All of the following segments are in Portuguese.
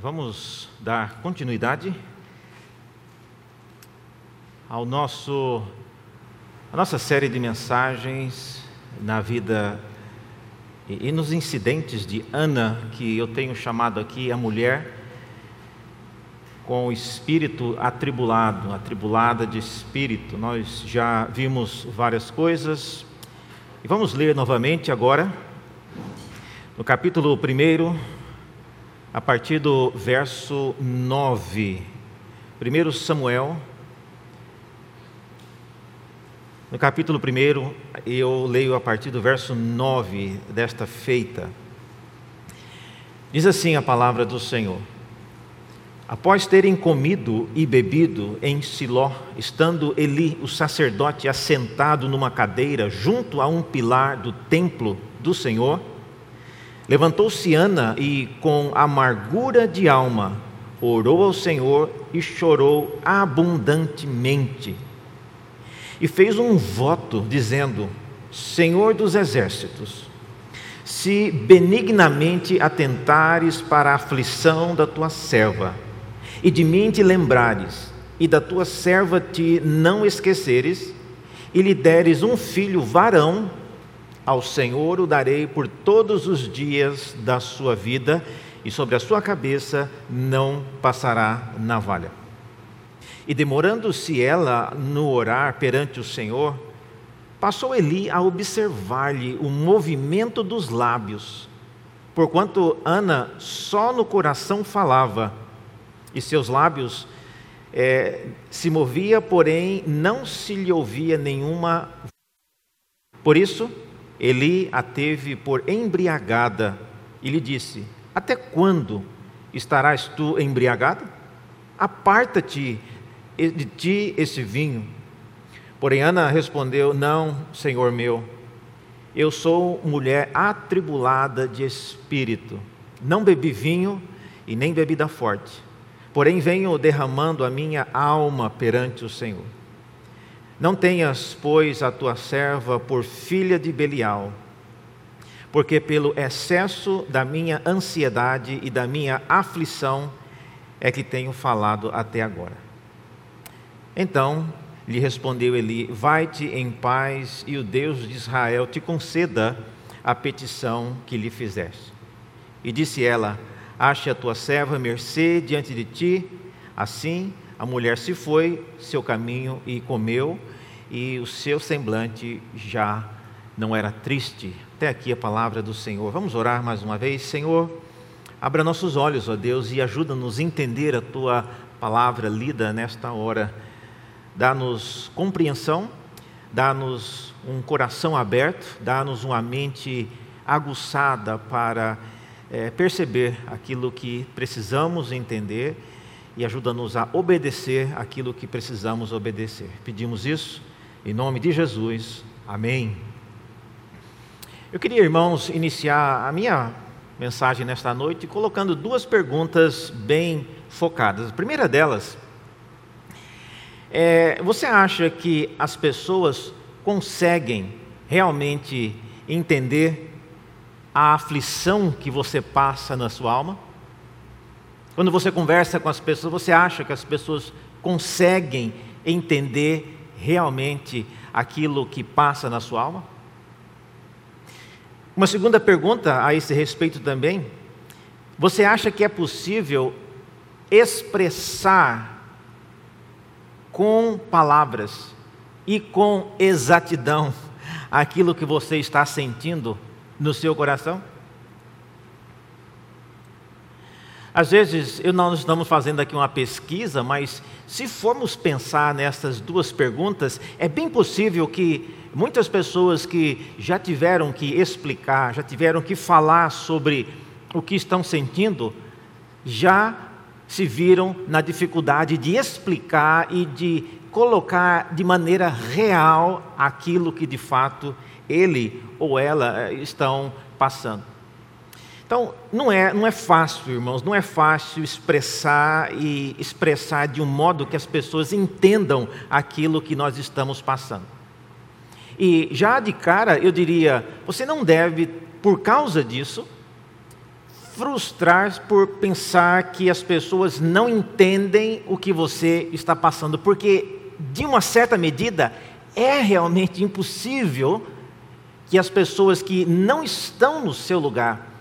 Vamos dar continuidade ao nosso a nossa série de mensagens na vida e, e nos incidentes de Ana, que eu tenho chamado aqui a mulher com o espírito atribulado, atribulada de espírito. Nós já vimos várias coisas e vamos ler novamente agora no capítulo 1, a partir do verso 9. 1 Samuel, no capítulo 1, eu leio a partir do verso 9 desta feita. Diz assim a palavra do Senhor. Após terem comido e bebido em Siló, estando Eli, o sacerdote, assentado numa cadeira junto a um pilar do templo do Senhor, Levantou-se Ana e, com amargura de alma, orou ao Senhor e chorou abundantemente. E fez um voto, dizendo: Senhor dos exércitos, se benignamente atentares para a aflição da tua serva, e de mim te lembrares, e da tua serva te não esqueceres, e lhe deres um filho varão, ao Senhor o darei por todos os dias da sua vida, e sobre a sua cabeça não passará navalha. E demorando-se ela no orar perante o Senhor, passou Eli a observar-lhe o movimento dos lábios, porquanto Ana só no coração falava, e seus lábios é, se movia, porém não se lhe ouvia nenhuma. Por isso, Eli a teve por embriagada e lhe disse: Até quando estarás tu embriagada? Aparta-te de ti esse vinho. Porém, Ana respondeu: Não, senhor meu, eu sou mulher atribulada de espírito. Não bebi vinho e nem bebida forte. Porém, venho derramando a minha alma perante o Senhor. Não tenhas, pois, a tua serva por filha de Belial, porque pelo excesso da minha ansiedade e da minha aflição é que tenho falado até agora. Então lhe respondeu Eli: Vai-te em paz, e o Deus de Israel te conceda a petição que lhe fizeste. E disse ela: Ache a tua serva mercê diante de ti, assim a mulher se foi seu caminho e comeu, e o seu semblante já não era triste. Até aqui a palavra do Senhor. Vamos orar mais uma vez. Senhor, abra nossos olhos, ó Deus, e ajuda-nos a entender a tua palavra lida nesta hora. Dá-nos compreensão, dá-nos um coração aberto, dá-nos uma mente aguçada para é, perceber aquilo que precisamos entender e ajuda-nos a obedecer aquilo que precisamos obedecer. Pedimos isso em nome de Jesus. Amém. Eu queria, irmãos, iniciar a minha mensagem nesta noite colocando duas perguntas bem focadas. A primeira delas é: você acha que as pessoas conseguem realmente entender a aflição que você passa na sua alma? Quando você conversa com as pessoas, você acha que as pessoas conseguem entender realmente aquilo que passa na sua alma? Uma segunda pergunta a esse respeito também: você acha que é possível expressar com palavras e com exatidão aquilo que você está sentindo no seu coração? Às vezes, eu não estamos fazendo aqui uma pesquisa, mas se formos pensar nessas duas perguntas, é bem possível que muitas pessoas que já tiveram que explicar, já tiveram que falar sobre o que estão sentindo, já se viram na dificuldade de explicar e de colocar de maneira real aquilo que de fato ele ou ela eh, estão passando. Então, não é, não é fácil, irmãos, não é fácil expressar e expressar de um modo que as pessoas entendam aquilo que nós estamos passando. E já de cara, eu diria, você não deve, por causa disso, frustrar por pensar que as pessoas não entendem o que você está passando, porque, de uma certa medida, é realmente impossível que as pessoas que não estão no seu lugar,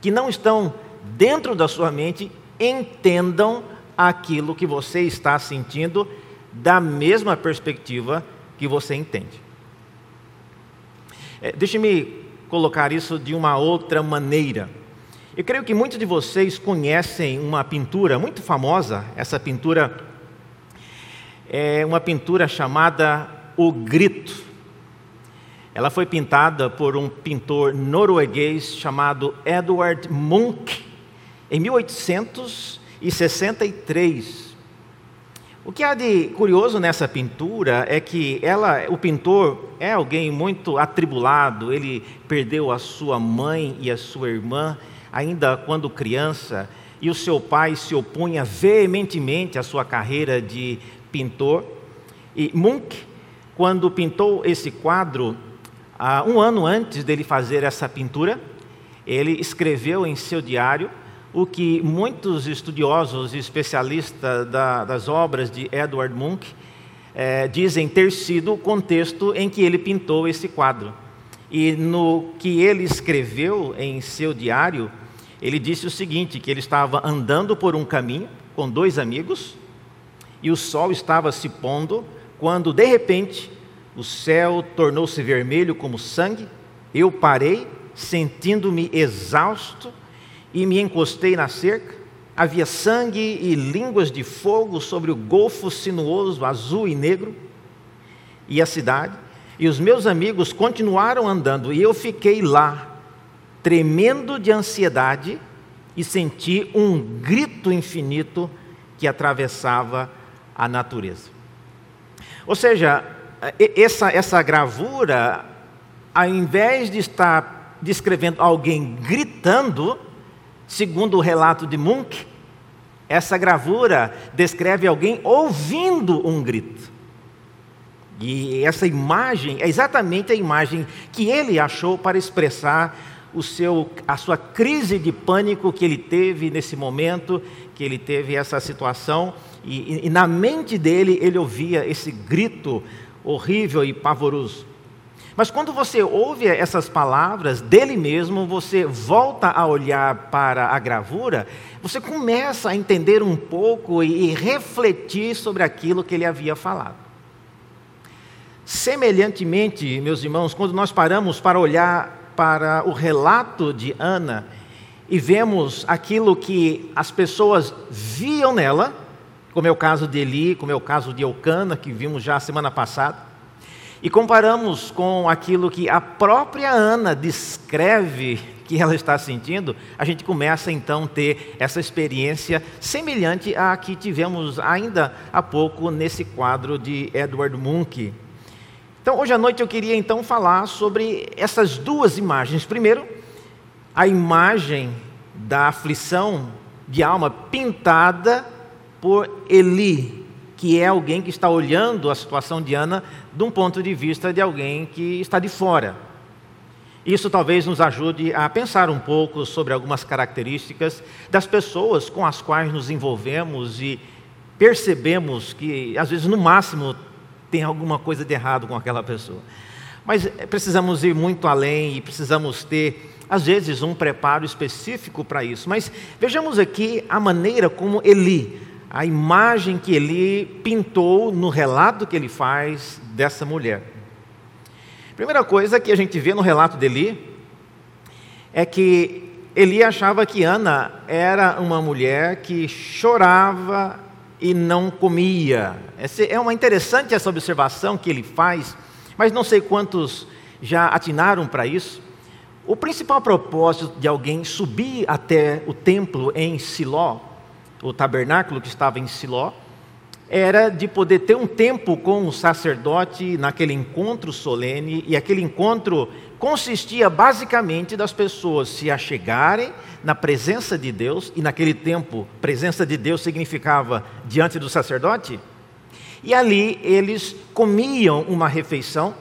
que não estão dentro da sua mente, entendam aquilo que você está sentindo da mesma perspectiva que você entende. É, Deixe-me colocar isso de uma outra maneira. Eu creio que muitos de vocês conhecem uma pintura muito famosa, essa pintura é uma pintura chamada O Grito. Ela foi pintada por um pintor norueguês chamado Edward Munch em 1863. O que há de curioso nessa pintura é que ela, o pintor é alguém muito atribulado, ele perdeu a sua mãe e a sua irmã ainda quando criança, e o seu pai se opunha veementemente à sua carreira de pintor. E Munch, quando pintou esse quadro, um ano antes dele fazer essa pintura, ele escreveu em seu diário o que muitos estudiosos e especialistas da, das obras de Edward Munch é, dizem ter sido o contexto em que ele pintou esse quadro. E no que ele escreveu em seu diário, ele disse o seguinte: que ele estava andando por um caminho com dois amigos e o sol estava se pondo quando de repente o céu tornou-se vermelho como sangue. Eu parei, sentindo-me exausto e me encostei na cerca. Havia sangue e línguas de fogo sobre o golfo sinuoso, azul e negro, e a cidade. E os meus amigos continuaram andando, e eu fiquei lá, tremendo de ansiedade, e senti um grito infinito que atravessava a natureza. Ou seja, essa, essa gravura, ao invés de estar descrevendo alguém gritando, Segundo o relato de Munch, essa gravura descreve alguém ouvindo um grito. E essa imagem é exatamente a imagem que ele achou para expressar o seu, a sua crise de pânico que ele teve nesse momento, que ele teve essa situação, e, e na mente dele ele ouvia esse grito horrível e pavoroso. Mas quando você ouve essas palavras dele mesmo, você volta a olhar para a gravura, você começa a entender um pouco e refletir sobre aquilo que ele havia falado. Semelhantemente, meus irmãos, quando nós paramos para olhar para o relato de Ana e vemos aquilo que as pessoas viam nela, como é o caso de Eli, como é o caso de Eucana, que vimos já semana passada, e comparamos com aquilo que a própria Ana descreve que ela está sentindo, a gente começa então a ter essa experiência semelhante à que tivemos ainda há pouco nesse quadro de Edward Munch. Então, hoje à noite eu queria então falar sobre essas duas imagens. Primeiro, a imagem da aflição de alma pintada por Eli, que é alguém que está olhando a situação de Ana de um ponto de vista de alguém que está de fora. Isso talvez nos ajude a pensar um pouco sobre algumas características das pessoas com as quais nos envolvemos e percebemos que, às vezes, no máximo, tem alguma coisa de errado com aquela pessoa. Mas precisamos ir muito além e precisamos ter, às vezes, um preparo específico para isso. Mas vejamos aqui a maneira como Eli, a imagem que ele pintou no relato que ele faz dessa mulher. Primeira coisa que a gente vê no relato dele é que Eli achava que Ana era uma mulher que chorava e não comia. É uma interessante essa observação que ele faz, mas não sei quantos já atinaram para isso. O principal propósito de alguém subir até o templo em Siló o tabernáculo que estava em Siló, era de poder ter um tempo com o sacerdote naquele encontro solene, e aquele encontro consistia basicamente das pessoas se achegarem na presença de Deus, e naquele tempo, presença de Deus significava diante do sacerdote, e ali eles comiam uma refeição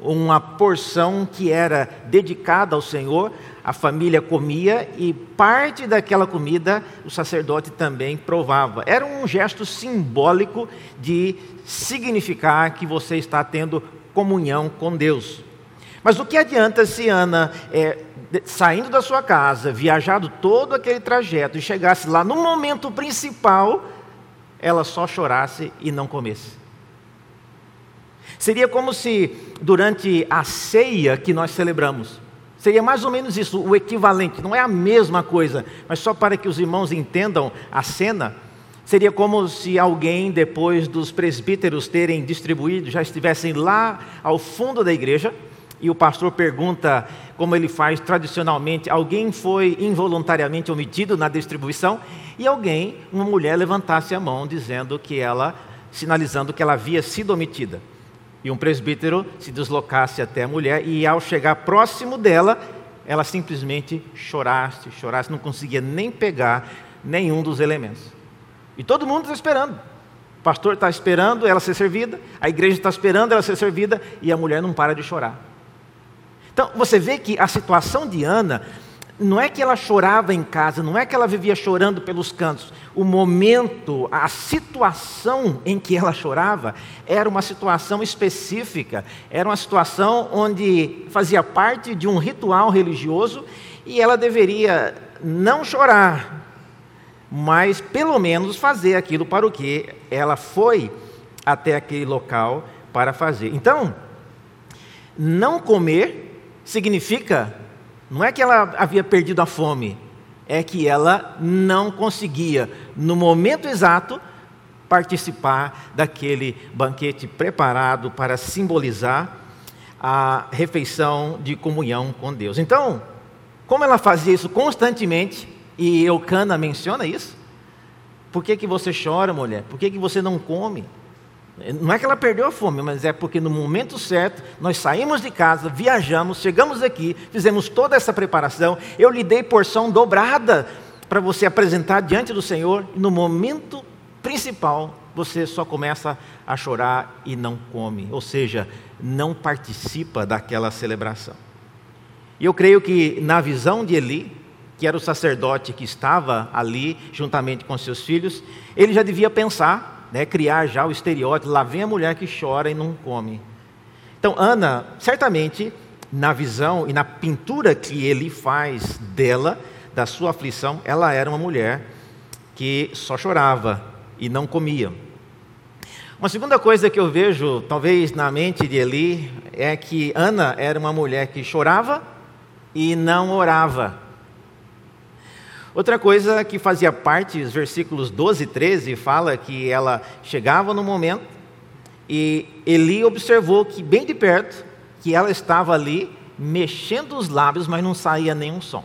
uma porção que era dedicada ao Senhor, a família comia e parte daquela comida o sacerdote também provava. Era um gesto simbólico de significar que você está tendo comunhão com Deus. Mas o que adianta se Ana, é, saindo da sua casa, viajado todo aquele trajeto e chegasse lá no momento principal, ela só chorasse e não comesse? Seria como se durante a ceia que nós celebramos, seria mais ou menos isso, o equivalente, não é a mesma coisa, mas só para que os irmãos entendam a cena, seria como se alguém, depois dos presbíteros terem distribuído, já estivessem lá ao fundo da igreja, e o pastor pergunta, como ele faz tradicionalmente, alguém foi involuntariamente omitido na distribuição, e alguém, uma mulher, levantasse a mão dizendo que ela, sinalizando que ela havia sido omitida e um presbítero se deslocasse até a mulher e ao chegar próximo dela, ela simplesmente chorasse, chorasse, não conseguia nem pegar nenhum dos elementos. E todo mundo está esperando. O pastor está esperando ela ser servida, a igreja está esperando ela ser servida e a mulher não para de chorar. Então você vê que a situação de Ana não é que ela chorava em casa, não é que ela vivia chorando pelos cantos. O momento, a situação em que ela chorava era uma situação específica, era uma situação onde fazia parte de um ritual religioso e ela deveria não chorar, mas pelo menos fazer aquilo para o que ela foi até aquele local para fazer. Então, não comer significa não é que ela havia perdido a fome, é que ela não conseguia, no momento exato, participar daquele banquete preparado para simbolizar a refeição de comunhão com Deus. Então, como ela fazia isso constantemente, e Eucana menciona isso, por que, que você chora, mulher? Por que, que você não come? Não é que ela perdeu a fome, mas é porque no momento certo nós saímos de casa, viajamos, chegamos aqui, fizemos toda essa preparação. Eu lhe dei porção dobrada para você apresentar diante do Senhor. E no momento principal, você só começa a chorar e não come, ou seja, não participa daquela celebração. E eu creio que na visão de Eli, que era o sacerdote que estava ali juntamente com seus filhos, ele já devia pensar né, criar já o estereótipo, lá vem a mulher que chora e não come. Então, Ana, certamente, na visão e na pintura que ele faz dela, da sua aflição, ela era uma mulher que só chorava e não comia. Uma segunda coisa que eu vejo, talvez na mente de Eli, é que Ana era uma mulher que chorava e não orava. Outra coisa que fazia parte, os versículos 12 e 13, fala que ela chegava no momento e Eli observou que bem de perto, que ela estava ali mexendo os lábios, mas não saía nenhum som.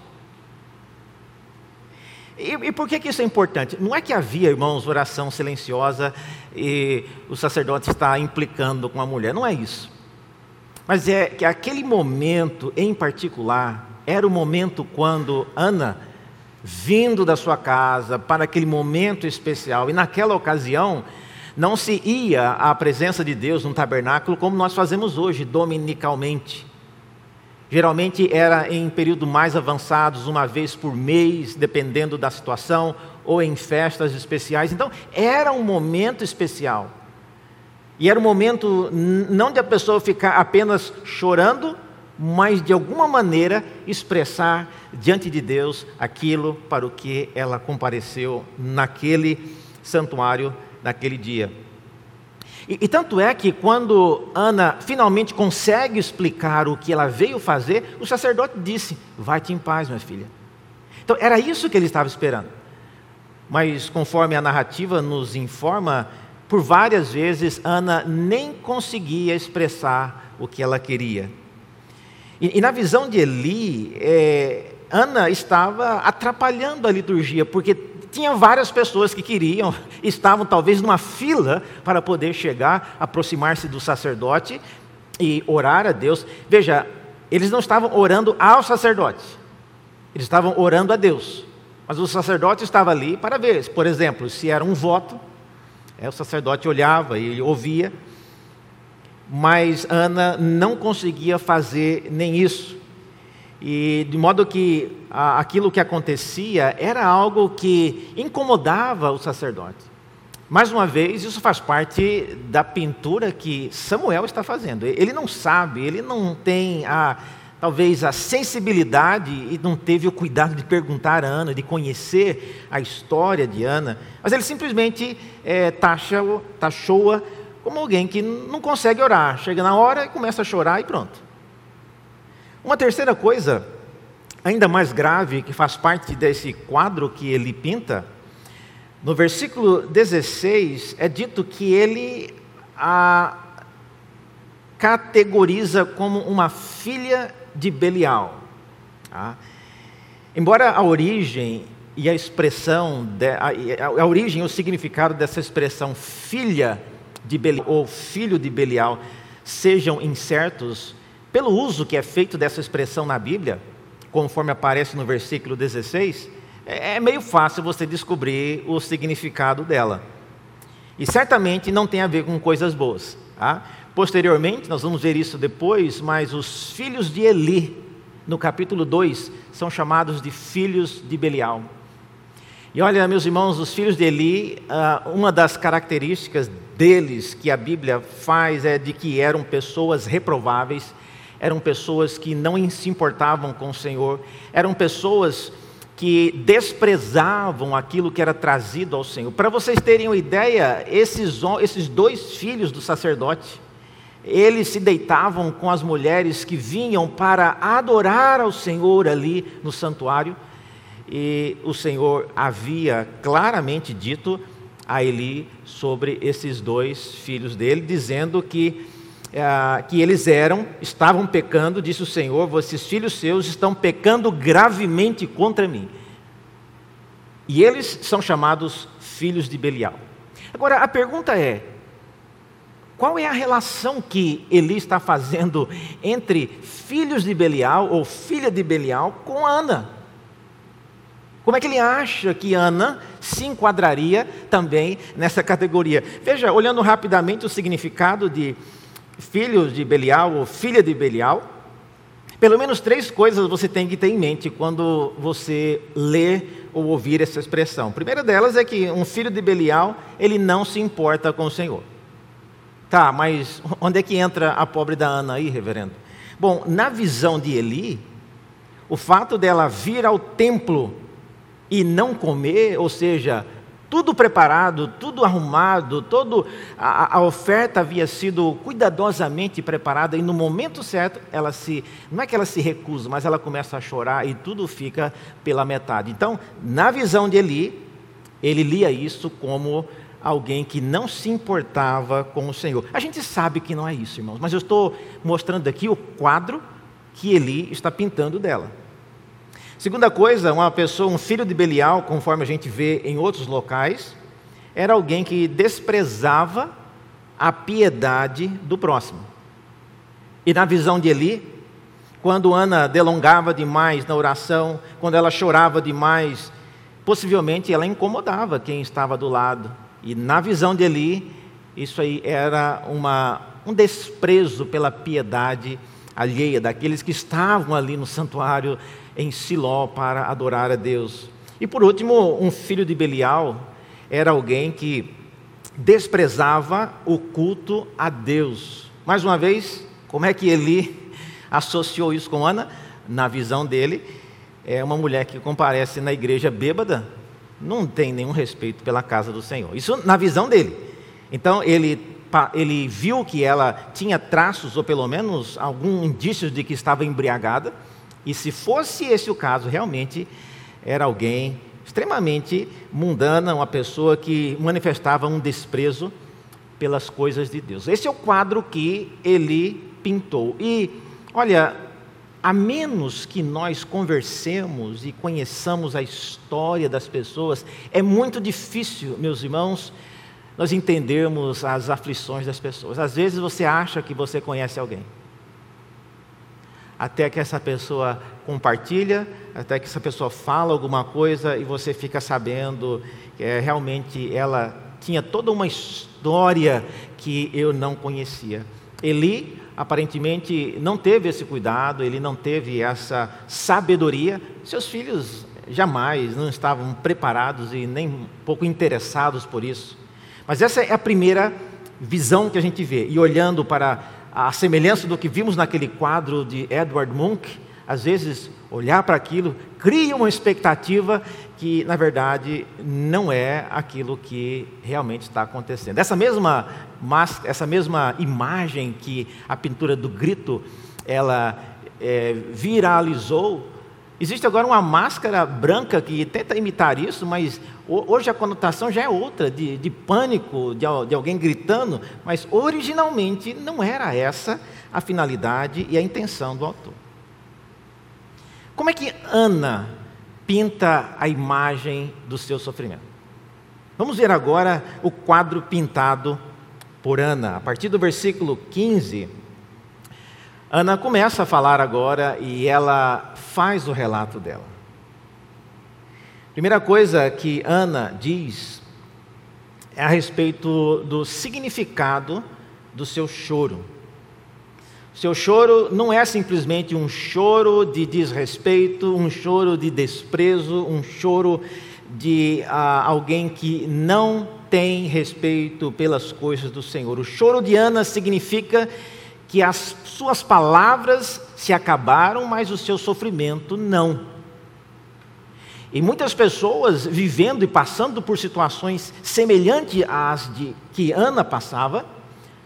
E, e, por que, que isso é importante? Não é que havia, irmãos, oração silenciosa e o sacerdote está implicando com a mulher, não é isso. Mas é que aquele momento em particular era o momento quando Ana vindo da sua casa para aquele momento especial. E naquela ocasião, não se ia à presença de Deus num tabernáculo como nós fazemos hoje, dominicalmente. Geralmente era em períodos mais avançados, uma vez por mês, dependendo da situação, ou em festas especiais. Então, era um momento especial. E era um momento não de a pessoa ficar apenas chorando, mas de alguma maneira expressar diante de Deus aquilo para o que ela compareceu naquele santuário, naquele dia. E, e, tanto é que quando Ana finalmente consegue explicar o que ela veio fazer, o sacerdote disse: Vai-te em paz, minha filha. Então era isso que ele estava esperando. Mas conforme a narrativa nos informa, por várias vezes Ana nem conseguia expressar o que ela queria. E, e na visão de Eli, é, Ana estava atrapalhando a liturgia, porque tinha várias pessoas que queriam, estavam talvez numa fila para poder chegar, aproximar-se do sacerdote e orar a Deus. Veja, eles não estavam orando ao sacerdote, eles estavam orando a Deus. Mas o sacerdote estava ali para ver, por exemplo, se era um voto, é, o sacerdote olhava e ouvia, mas Ana não conseguia fazer nem isso. E de modo que aquilo que acontecia era algo que incomodava o sacerdote. Mais uma vez, isso faz parte da pintura que Samuel está fazendo. Ele não sabe, ele não tem a, talvez a sensibilidade e não teve o cuidado de perguntar a Ana, de conhecer a história de Ana, mas ele simplesmente é, taxou-a como alguém que não consegue orar. Chega na hora e começa a chorar e pronto. Uma terceira coisa, ainda mais grave, que faz parte desse quadro que ele pinta, no versículo 16 é dito que ele a categoriza como uma filha de Belial. Tá? Embora a origem e a expressão, de, a, a, origem e o significado dessa expressão filha de Belial ou filho de Belial sejam incertos, pelo uso que é feito dessa expressão na Bíblia, conforme aparece no versículo 16, é, é meio fácil você descobrir o significado dela. E certamente não tem a ver com coisas boas. Tá? Posteriormente, nós vamos ver isso depois, mas os filhos de Eli, no capítulo 2, são chamados de filhos de Belial. E olha, meus irmãos, os filhos de Eli, ah, uma das características deles que a Bíblia faz é de que eram pessoas reprováveis, eram pessoas que não se importavam com o Senhor, eram pessoas que desprezavam aquilo que era trazido ao Senhor. Para vocês terem uma ideia, esses, esses dois filhos do sacerdote, eles se deitavam com as mulheres que vinham para adorar ao Senhor ali no santuário, e o Senhor havia claramente dito a Eli sobre esses dois filhos dele, dizendo que é, que eles eram, estavam pecando, disse o Senhor, esses filhos seus estão pecando gravemente contra mim. E eles são chamados filhos de Belial. Agora, a pergunta é: qual é a relação que Eli está fazendo entre filhos de Belial ou filha de Belial com Ana? Como é que ele acha que Ana se enquadraria também nessa categoria? Veja, olhando rapidamente o significado de filhos de Belial ou filha de Belial, pelo menos três coisas você tem que ter em mente quando você lê ou ouvir essa expressão. A primeira delas é que um filho de Belial, ele não se importa com o Senhor. Tá, mas onde é que entra a pobre da Ana aí, reverendo? Bom, na visão de Eli, o fato dela vir ao templo e não comer, ou seja, tudo preparado, tudo arrumado, toda a, a, oferta havia sido cuidadosamente preparada e no momento certo ela se, não é que ela se recusa, mas ela começa a chorar e tudo fica pela metade. Então, na visão de Eli, ele lia isso como alguém que não se importava com o Senhor. A gente sabe que não é isso, irmãos, mas eu estou mostrando aqui o quadro que Eli está pintando dela. Segunda coisa, uma pessoa, um filho de Belial, conforme a gente vê em outros locais, era alguém que desprezava a piedade do próximo. E na visão de Eli, quando Ana delongava demais na oração, quando ela chorava demais, possivelmente ela incomodava quem estava do lado. E na visão de Eli, isso aí era uma, um desprezo pela piedade alheia daqueles que estavam ali no santuário em Siló para adorar a Deus. E por último, um filho de Belial era alguém que desprezava o culto a Deus. Mais uma vez, como é que ele associou isso com Ana? Na visão dele, é uma mulher que comparece na igreja bêbada, não tem nenhum respeito pela casa do Senhor. Isso na visão dele. Então ele, ele viu que ela tinha traços, ou pelo menos algum indício de que estava embriagada. E se fosse esse o caso, realmente era alguém extremamente mundana, uma pessoa que manifestava um desprezo pelas coisas de Deus. Esse é o quadro que ele pintou. E, olha, a menos que nós conversemos e conheçamos a história das pessoas, é muito difícil, meus irmãos, nós entendermos as aflições das pessoas. Às vezes você acha que você conhece alguém até que essa pessoa compartilha, até que essa pessoa fala alguma coisa e você fica sabendo que é, realmente ela tinha toda uma história que eu não conhecia. Eli aparentemente não teve esse cuidado, ele não teve essa sabedoria. Seus filhos jamais não estavam preparados e nem um pouco interessados por isso. Mas essa é a primeira visão que a gente vê. E olhando para a semelhança do que vimos naquele quadro de Edward Munch, às vezes olhar para aquilo cria uma expectativa que, na verdade, não é aquilo que realmente está acontecendo. Essa mesma, essa mesma imagem que a pintura do grito ela é, viralizou, existe agora uma máscara branca que tenta imitar isso, mas hoje a conotação já é outra, de, de pânico, de, de alguém gritando, mas originalmente não era essa a finalidade e a intenção do autor. Como é que Ana pinta a imagem do seu sofrimento? Vamos ver agora o quadro pintado por Ana. A partir do versículo 15, Ana começa a falar agora e ela faz o relato dela. Primeira coisa que Ana diz é a respeito do significado do seu choro. Seu choro não é simplesmente um choro de desrespeito, um choro de desprezo, um choro de ah, alguém que não tem respeito pelas coisas do Senhor. O choro de Ana significa que as suas palavras se acabaram, mas o seu sofrimento não. E muitas pessoas vivendo e passando por situações semelhantes às de que Ana passava,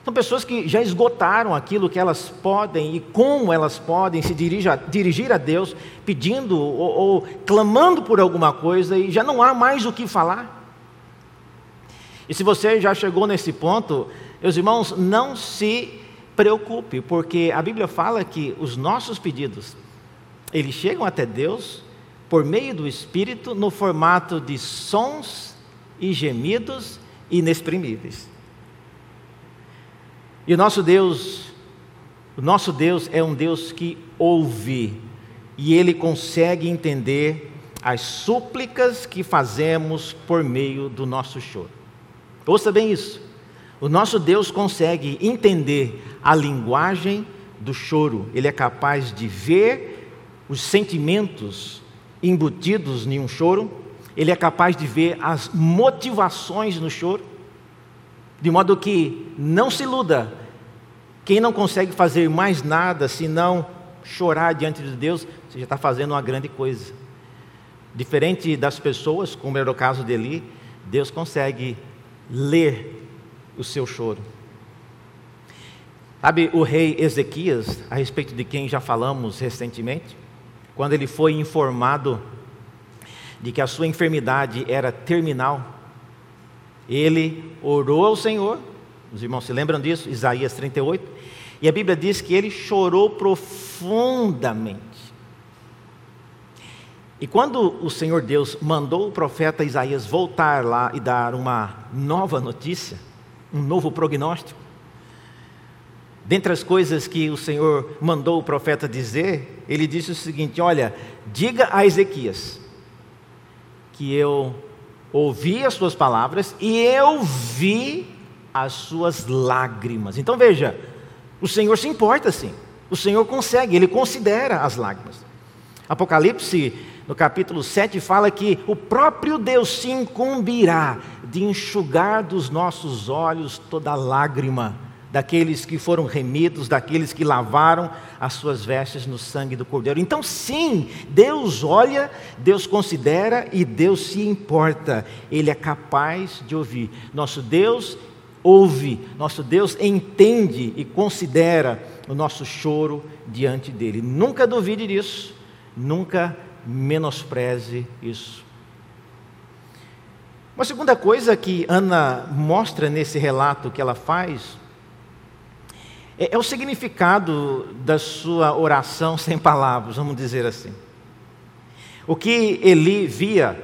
são pessoas que já esgotaram aquilo que elas podem e como elas podem se dirigir a, Deus, pedindo ou, ou clamando por alguma coisa e já não há mais o que falar. E se você já chegou nesse ponto, meus irmãos, não se preocupe, porque a Bíblia fala que os nossos pedidos, eles chegam até Deus por meio do Espírito no formato de sons e gemidos inexprimíveis. E o nosso Deus, o nosso Deus é um Deus que ouve e ele consegue entender as súplicas que fazemos por meio do nosso choro. Ouça bem isso. O nosso Deus consegue entender a linguagem do choro. Ele é capaz de ver os sentimentos embutidos em um choro. Ele é capaz de ver as motivações no choro. De modo que não se iluda, quem não consegue fazer mais nada senão chorar diante de Deus, você já está fazendo uma grande coisa. Diferente das pessoas, como era o caso de Eli, Deus consegue ler o seu choro. Sabe o rei Ezequias, a respeito de quem já falamos recentemente, quando ele foi informado de que a sua enfermidade era terminal, ele orou ao Senhor, os irmãos se lembram disso? Isaías 38. E a Bíblia diz que ele chorou profundamente. E quando o Senhor Deus mandou o profeta Isaías voltar lá e dar uma nova notícia, um novo prognóstico, dentre as coisas que o Senhor mandou o profeta dizer, ele disse o seguinte: Olha, diga a Ezequias que eu ouvi as suas palavras e eu vi as suas lágrimas. Então veja, o Senhor se importa sim, o Senhor consegue, ele considera as lágrimas. Apocalipse, no capítulo 7, fala que o próprio Deus se incumbirá de enxugar dos nossos olhos toda lágrima daqueles que foram remidos, daqueles que lavaram as suas vestes no sangue do Cordeiro. Então, sim, Deus olha, Deus considera e Deus se importa. Ele é capaz de ouvir. Nosso Deus ouve, nosso Deus entende e considera o nosso choro diante dele. Nunca duvide disso, nunca menospreze isso. Uma segunda coisa que Ana mostra nesse relato que ela faz é, é o significado da sua oração sem palavras, vamos dizer assim. O que Eli via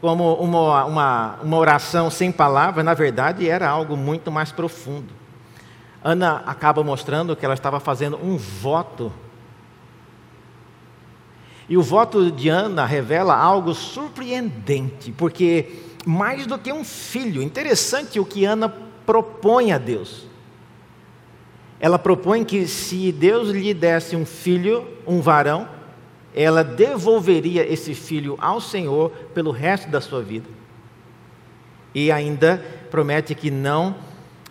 como uma, uma, uma oração sem palavras, na verdade era algo muito mais profundo. Ana acaba mostrando que ela estava fazendo um voto. E o voto de Ana revela algo surpreendente, porque mais do que um filho, interessante o que Ana propõe a Deus. ela propõe que se Deus lhe desse um filho, um varão, ela devolveria esse filho ao Senhor pelo resto da sua vida. E ainda promete que não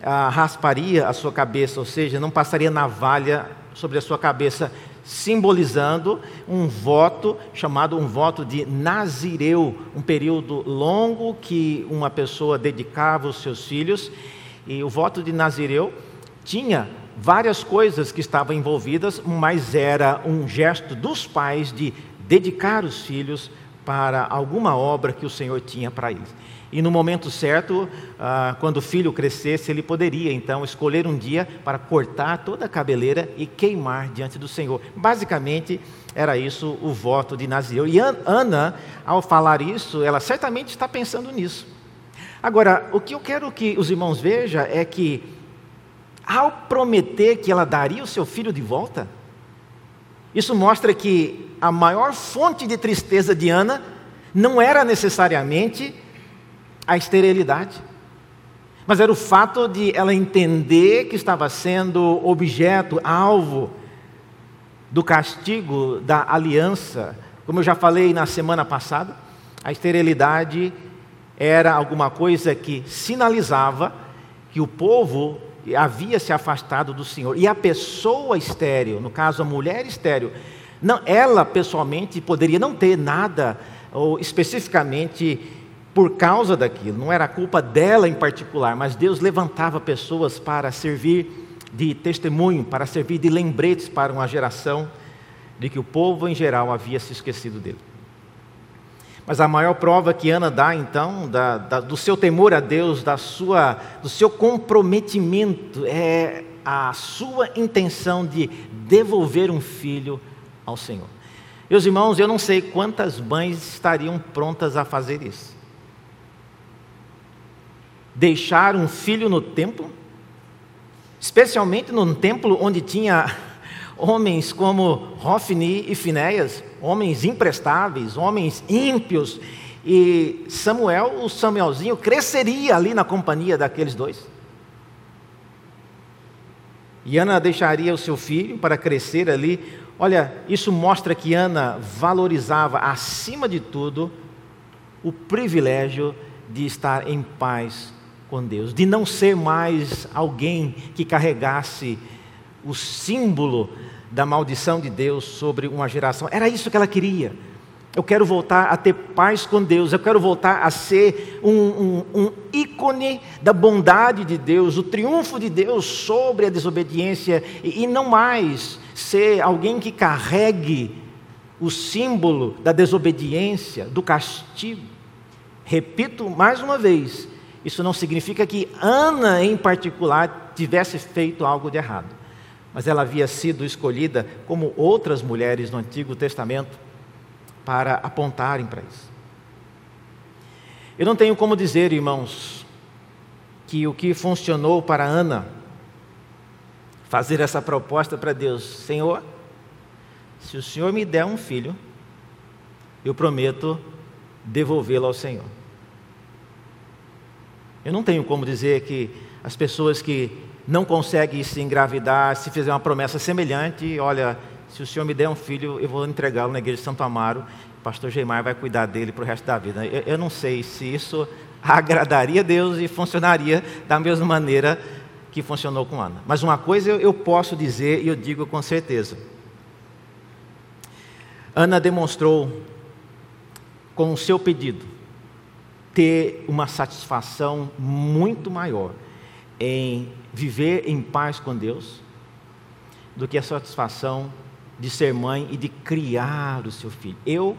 ah, rasparia a sua cabeça, ou seja, não passaria navalha sobre a sua cabeça, simbolizando um voto chamado um voto de Nazireu, um período longo que uma pessoa dedicava aos seus filhos. E o voto de Nazireu tinha várias coisas que estavam envolvidas, mas era um gesto dos pais de dedicar os filhos para alguma obra que o Senhor tinha para eles. E no momento certo, ah, quando o filho crescesse, ele poderia então escolher um dia para cortar toda a cabeleira e queimar diante do Senhor. Basicamente, era isso o voto de Nazireu. E Ana, ao falar isso, ela certamente está pensando nisso. Agora, o que eu quero que os irmãos vejam é que, ao prometer que ela daria o seu filho de volta, isso mostra que a maior fonte de tristeza de Ana não era necessariamente a esterilidade. Mas era o fato de ela entender que estava sendo objeto, alvo do castigo da aliança. Como eu já falei na semana passada, a esterilidade era alguma coisa que sinalizava que o povo havia se afastado do Senhor. E a pessoa estéril, no caso a mulher estéril, não, ela pessoalmente poderia não ter nada, ou especificamente por causa daquilo, não era culpa dela em particular, mas Deus levantava pessoas para servir de testemunho, para servir de lembretes para uma geração de que o povo em geral havia se esquecido dele. Mas a maior prova que Ana dá, então, da, da, do seu temor a Deus, da sua, do seu comprometimento, é a sua intenção de devolver um filho ao Senhor. Meus irmãos, eu não sei quantas mães estariam prontas a fazer isso deixar um filho no templo, especialmente num templo onde tinha homens como Hofni e Finéias, homens imprestáveis, homens ímpios, e Samuel, o Samuelzinho, cresceria ali na companhia daqueles dois. E Ana deixaria o seu filho para crescer ali. Olha, isso mostra que Ana valorizava, acima de tudo, o privilégio de estar em paz com Deus, de não ser mais alguém que carregasse o símbolo da maldição de Deus sobre uma geração. Era isso que ela queria. Eu quero voltar a ter paz com Deus, eu quero voltar a ser um, um, um ícone da bondade de Deus, o triunfo de Deus sobre a desobediência, e, e não mais ser alguém que carregue o símbolo da desobediência, do castigo. Repito mais uma vez, isso não significa que Ana, em particular, tivesse feito algo de errado. Mas ela havia sido escolhida, como outras mulheres no Antigo Testamento, para apontarem para isso. Eu não tenho como dizer, irmãos, que o que funcionou para Ana fazer essa proposta para Deus, Senhor, se o Senhor me der um filho, eu prometo devolvê-lo ao Senhor. Eu não tenho como dizer que as pessoas que não conseguem se engravidar, se fizer uma promessa semelhante, olha, se o Senhor me der um filho, eu vou entregá-lo na igreja de Santo Amaro, o pastor Geimar vai cuidar dele para o resto da vida. Eu, eu não sei se isso agradaria a Deus e funcionaria da mesma maneira que funcionou com Ana. Mas uma coisa eu, eu posso dizer e eu digo com certeza. Ana demonstrou com o seu pedido ter uma satisfação muito maior em viver em paz com Deus do que a satisfação de ser mãe e de criar o seu filho. Eu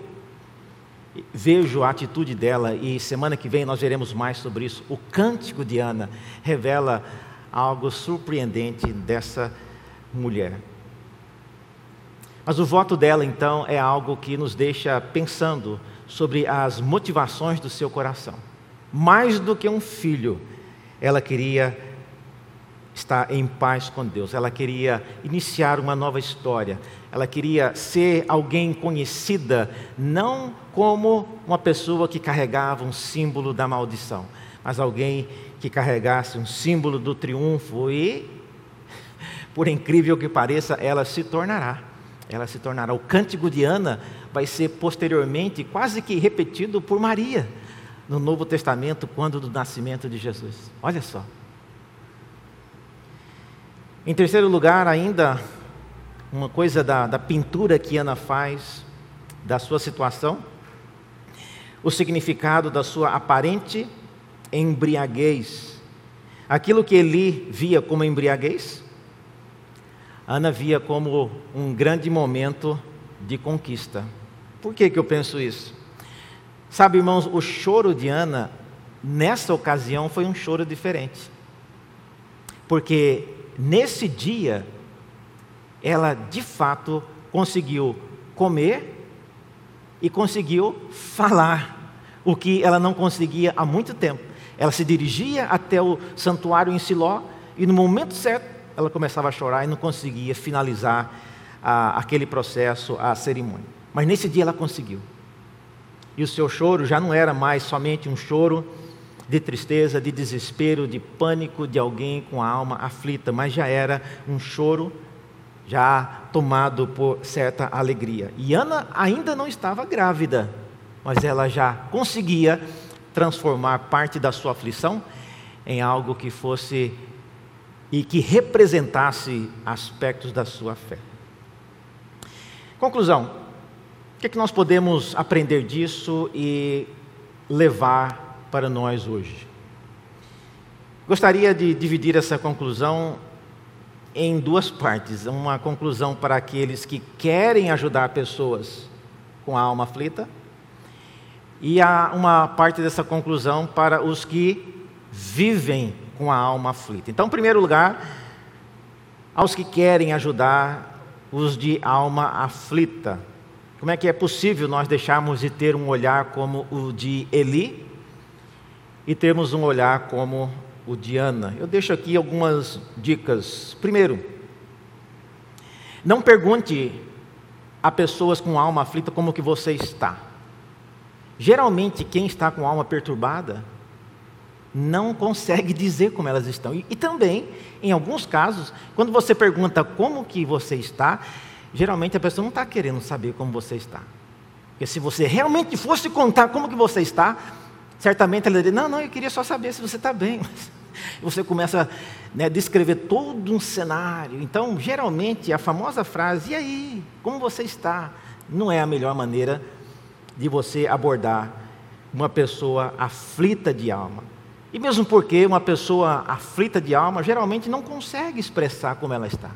vejo a atitude dela e semana que vem nós veremos mais sobre isso. O cântico de Ana revela algo surpreendente dessa mulher. Mas o voto dela então é algo que nos deixa pensando sobre as motivações do seu coração. Mais do que um filho, ela queria estar em paz com Deus, ela queria iniciar uma nova história, ela queria ser alguém conhecida, não como uma pessoa que carregava um símbolo da maldição, mas alguém que carregasse um símbolo do triunfo e por incrível que pareça, ela se tornará. Ela se tornará. O cântico de Ana vai ser posteriormente quase que repetido por Maria no Novo Testamento, quando do nascimento de Jesus. Olha só. Em terceiro lugar, ainda, uma coisa da, da pintura que Ana faz da sua situação, o significado da sua aparente embriaguez. Aquilo que Eli via como embriaguez, Ana via como um grande momento de conquista. Por que, que eu penso isso? Sabe, irmãos, o choro de Ana, nessa ocasião, foi um choro diferente. Porque nesse dia, ela de fato conseguiu comer e conseguiu falar o que ela não conseguia há muito tempo. Ela se dirigia até o santuário em Siló e no momento certo ela começava a chorar e não conseguia finalizar a, aquele processo, a cerimônia. Mas nesse dia ela conseguiu. E o seu choro já não era mais somente um choro de tristeza, de desespero, de pânico de alguém com a alma aflita, mas já era um choro já tomado por certa alegria. E Ana ainda não estava grávida, mas ela já conseguia transformar parte da sua aflição em algo que fosse e que representasse aspectos da sua fé. Conclusão: o que, é que nós podemos aprender disso e levar para nós hoje? Gostaria de dividir essa conclusão em duas partes. Uma conclusão para aqueles que querem ajudar pessoas com a alma aflita, e uma parte dessa conclusão para os que vivem com a alma aflita. Então, em primeiro lugar, aos que querem ajudar os de alma aflita. Como é que é possível nós deixarmos de ter um olhar como o de Eli e termos um olhar como o de Ana? Eu deixo aqui algumas dicas. Primeiro, não pergunte a pessoas com alma aflita como que você está. Geralmente, quem está com alma perturbada não consegue dizer como elas estão. E, e, também, em alguns casos, quando você pergunta como que você está, geralmente a pessoa não está querendo saber como você está. Porque se você realmente fosse contar como que você está, certamente ela diria, não, não, eu queria só saber se você está bem. Você começa a né, descrever todo um cenário. Então, geralmente, a famosa frase, e aí, como você está? Não é a melhor maneira de você abordar uma pessoa aflita de alma. E mesmo porque uma pessoa aflita de alma geralmente não consegue expressar como ela está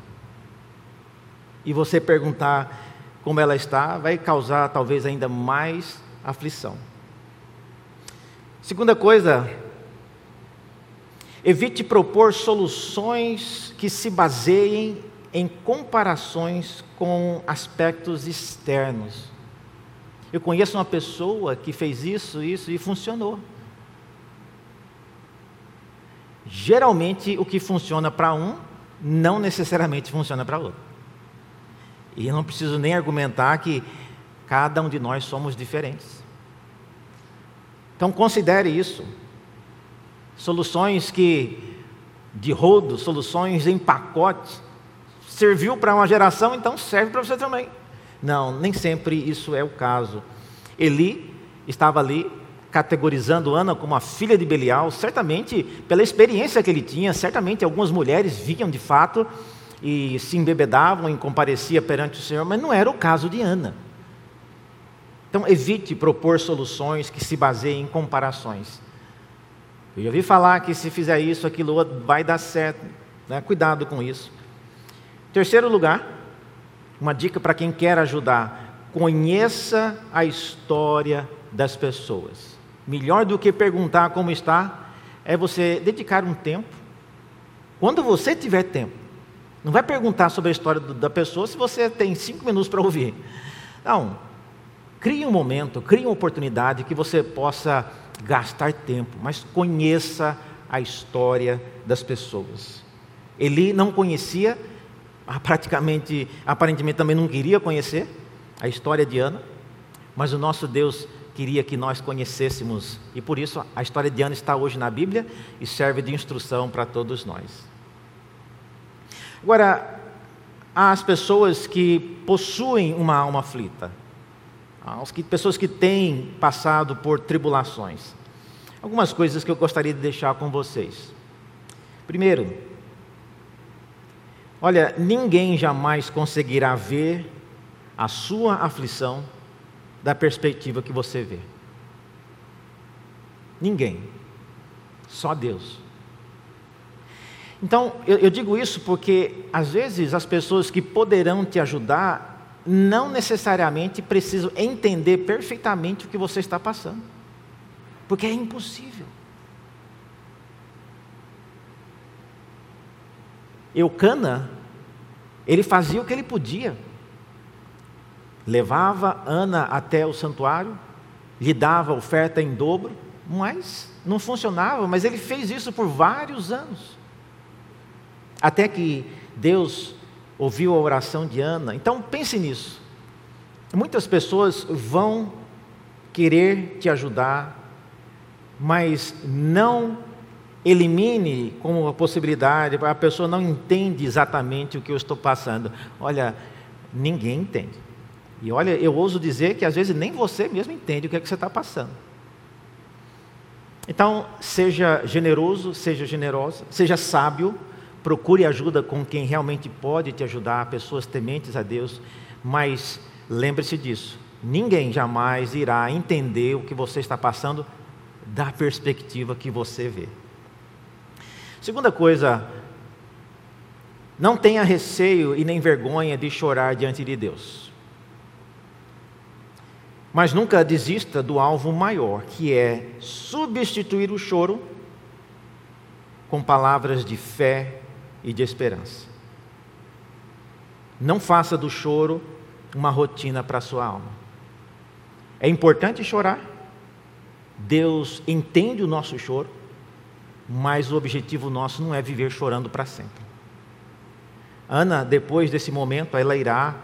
e você perguntar como ela está, vai causar talvez ainda mais aflição. Segunda coisa, evite propor soluções que se baseiem em comparações com aspectos externos. Eu conheço uma pessoa que fez isso, isso e funcionou. Geralmente, o que funciona para um, não necessariamente funciona para outro. E eu não preciso nem argumentar que cada um de nós somos diferentes. Então considere isso. Soluções que de rodo, soluções em pacote, serviu para uma geração, então serve para você também. Não, nem sempre isso é o caso. Eli estava ali categorizando Ana como a filha de Belial, certamente pela experiência que ele tinha, certamente algumas mulheres viam de fato e se embebedavam e comparecia perante o Senhor, mas não era o caso de Ana. Então, evite propor soluções que se baseiem em comparações. Eu já ouvi falar que se fizer isso, aquilo vai dar certo. Né? Cuidado com isso. Terceiro lugar, uma dica para quem quer ajudar: conheça a história das pessoas. Melhor do que perguntar como está, é você dedicar um tempo. Quando você tiver tempo, não vai perguntar sobre a história da pessoa se você tem cinco minutos para ouvir. Não. Crie um momento, crie uma oportunidade que você possa gastar tempo, mas conheça a história das pessoas. Ele não conhecia, ah, praticamente, aparentemente também não queria conhecer a história de Ana, mas o nosso Deus queria que nós conhecêssemos, e por isso a história de Ana está hoje na Bíblia e serve de instrução para todos nós. Agora, há as pessoas que possuem uma alma aflita, as pessoas que têm passado por tribulações. Algumas coisas que eu gostaria de deixar com vocês. Primeiro, olha, ninguém jamais conseguirá ver a sua aflição da perspectiva que você vê. Ninguém. Só Deus. Então, eu, eu, digo isso porque, às vezes, as pessoas que poderão te ajudar não necessariamente precisam entender perfeitamente o que você está passando, porque é impossível. Eucana, ele fazia o que ele podia, levava Ana até o santuário, lhe dava oferta em dobro, mas não funcionava, mas ele fez isso por vários anos. Até que Deus ouviu a oração de Ana. Então pense nisso. Muitas pessoas vão querer te ajudar, mas não elimine como a possibilidade, a pessoa não entende exatamente o que eu estou passando. Olha, ninguém entende. E olha, eu ouso dizer que às vezes nem você mesmo entende o que é que você está passando. Então, seja generoso, seja generosa, seja sábio, procure ajuda com quem realmente pode te ajudar, pessoas tementes a Deus, mas lembre-se disso: ninguém jamais irá entender o que você está passando da perspectiva que você vê. Segunda coisa, não tenha receio e nem vergonha de chorar diante de Deus. Mas nunca desista do alvo maior, que é substituir o choro com palavras de fé e de esperança. Não faça do choro uma rotina para a sua alma. É importante chorar. Deus entende o nosso choro, mas o objetivo nosso não é viver chorando para sempre. Ana, depois desse momento, ela irá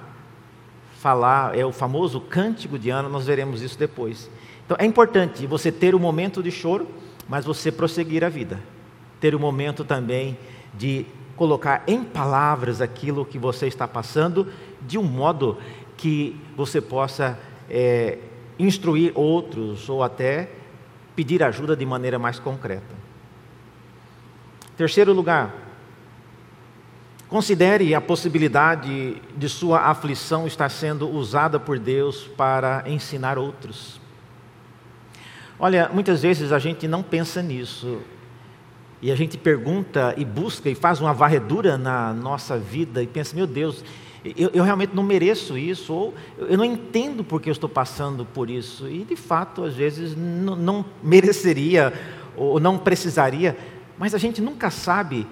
falar, é o famoso cântico de Ana, nós veremos isso depois. Então é importante você ter o um momento de choro, mas você prosseguir a vida. Ter o um momento também de colocar em palavras aquilo que você está passando, de um modo que você possa é, instruir outros ou até pedir ajuda de maneira mais concreta. Terceiro lugar, Considere a possibilidade de sua aflição estar sendo usada por Deus para ensinar outros. Olha, muitas vezes a gente não pensa nisso. E a gente pergunta e busca e faz uma varredura na nossa vida e pensa: meu Deus, eu, eu realmente não mereço isso, ou eu não entendo porque eu estou passando por isso. E de fato, às vezes, não, não mereceria ou não precisaria, mas a gente nunca sabe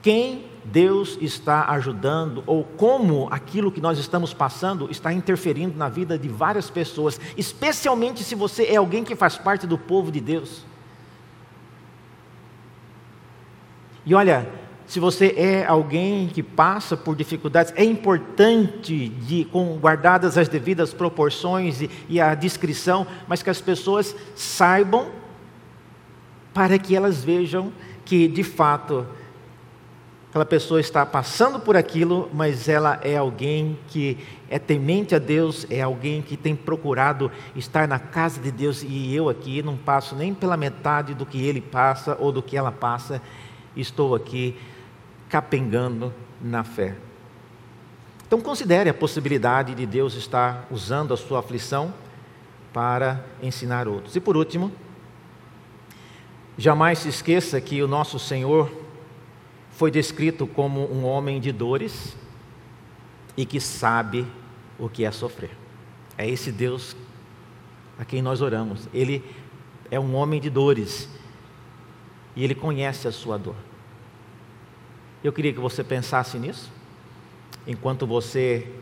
quem Deus está ajudando ou como aquilo que nós estamos passando está interferindo na vida de várias pessoas, especialmente se você é alguém que faz parte do povo de Deus. E olha, se você é alguém que passa por dificuldades, é importante, de, com guardadas as devidas proporções e, e a descrição, mas que as pessoas saibam para que elas vejam que de fato Aquela pessoa está passando por aquilo, mas ela é alguém que é temente a Deus, é alguém que tem procurado estar na casa de Deus e eu aqui não passo nem pela metade do que ele passa ou do que ela passa, estou aqui capengando na fé. Então considere a possibilidade de Deus estar usando a sua aflição para ensinar outros. E por último, jamais se esqueça que o nosso Senhor foi descrito como um homem de dores e que sabe o que é sofrer. É esse Deus a quem nós oramos. Ele é um homem de dores e ele conhece a sua dor. Eu queria que você pensasse nisso, enquanto você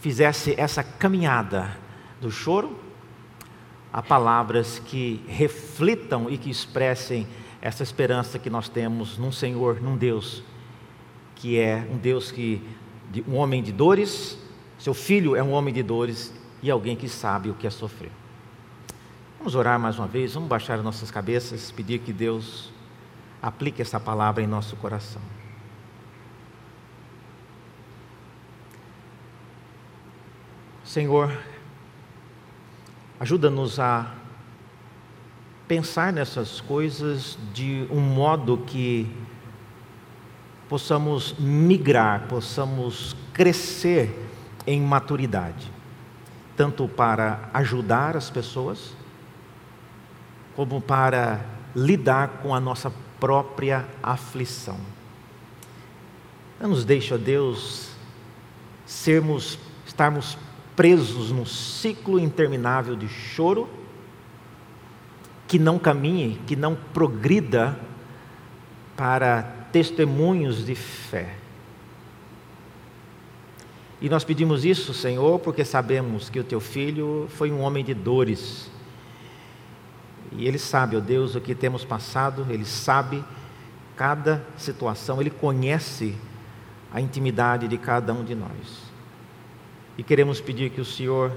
fizesse essa caminhada do choro a palavras que reflitam e que expressem essa esperança que nós temos num Senhor, num Deus, que é um Deus que, um homem de dores, seu filho é um homem de dores e alguém que sabe o que é sofrer. Vamos orar mais uma vez, vamos baixar as nossas cabeças, pedir que Deus aplique essa palavra em nosso coração. Senhor, ajuda-nos a pensar nessas coisas de um modo que possamos migrar, possamos crescer em maturidade, tanto para ajudar as pessoas, como para lidar com a nossa própria aflição. Não nos deixe, ó Deus, sermos, estarmos presos num ciclo interminável de choro, que não caminhe, que não progrida para testemunhos de fé. E nós pedimos isso, Senhor, porque sabemos que o teu filho foi um homem de dores. E ele sabe, ó Deus, o que temos passado, ele sabe cada situação, ele conhece a intimidade de cada um de nós. E queremos pedir que o Senhor,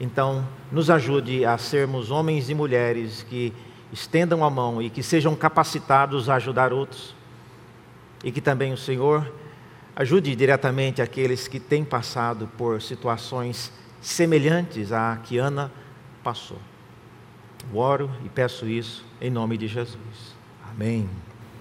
então, nos ajude a sermos homens e mulheres que estendam a mão e que sejam capacitados a ajudar outros. E que também o Senhor Ajude diretamente aqueles que têm passado por situações semelhantes à que Ana passou. Oro e peço isso em nome de Jesus. Amém.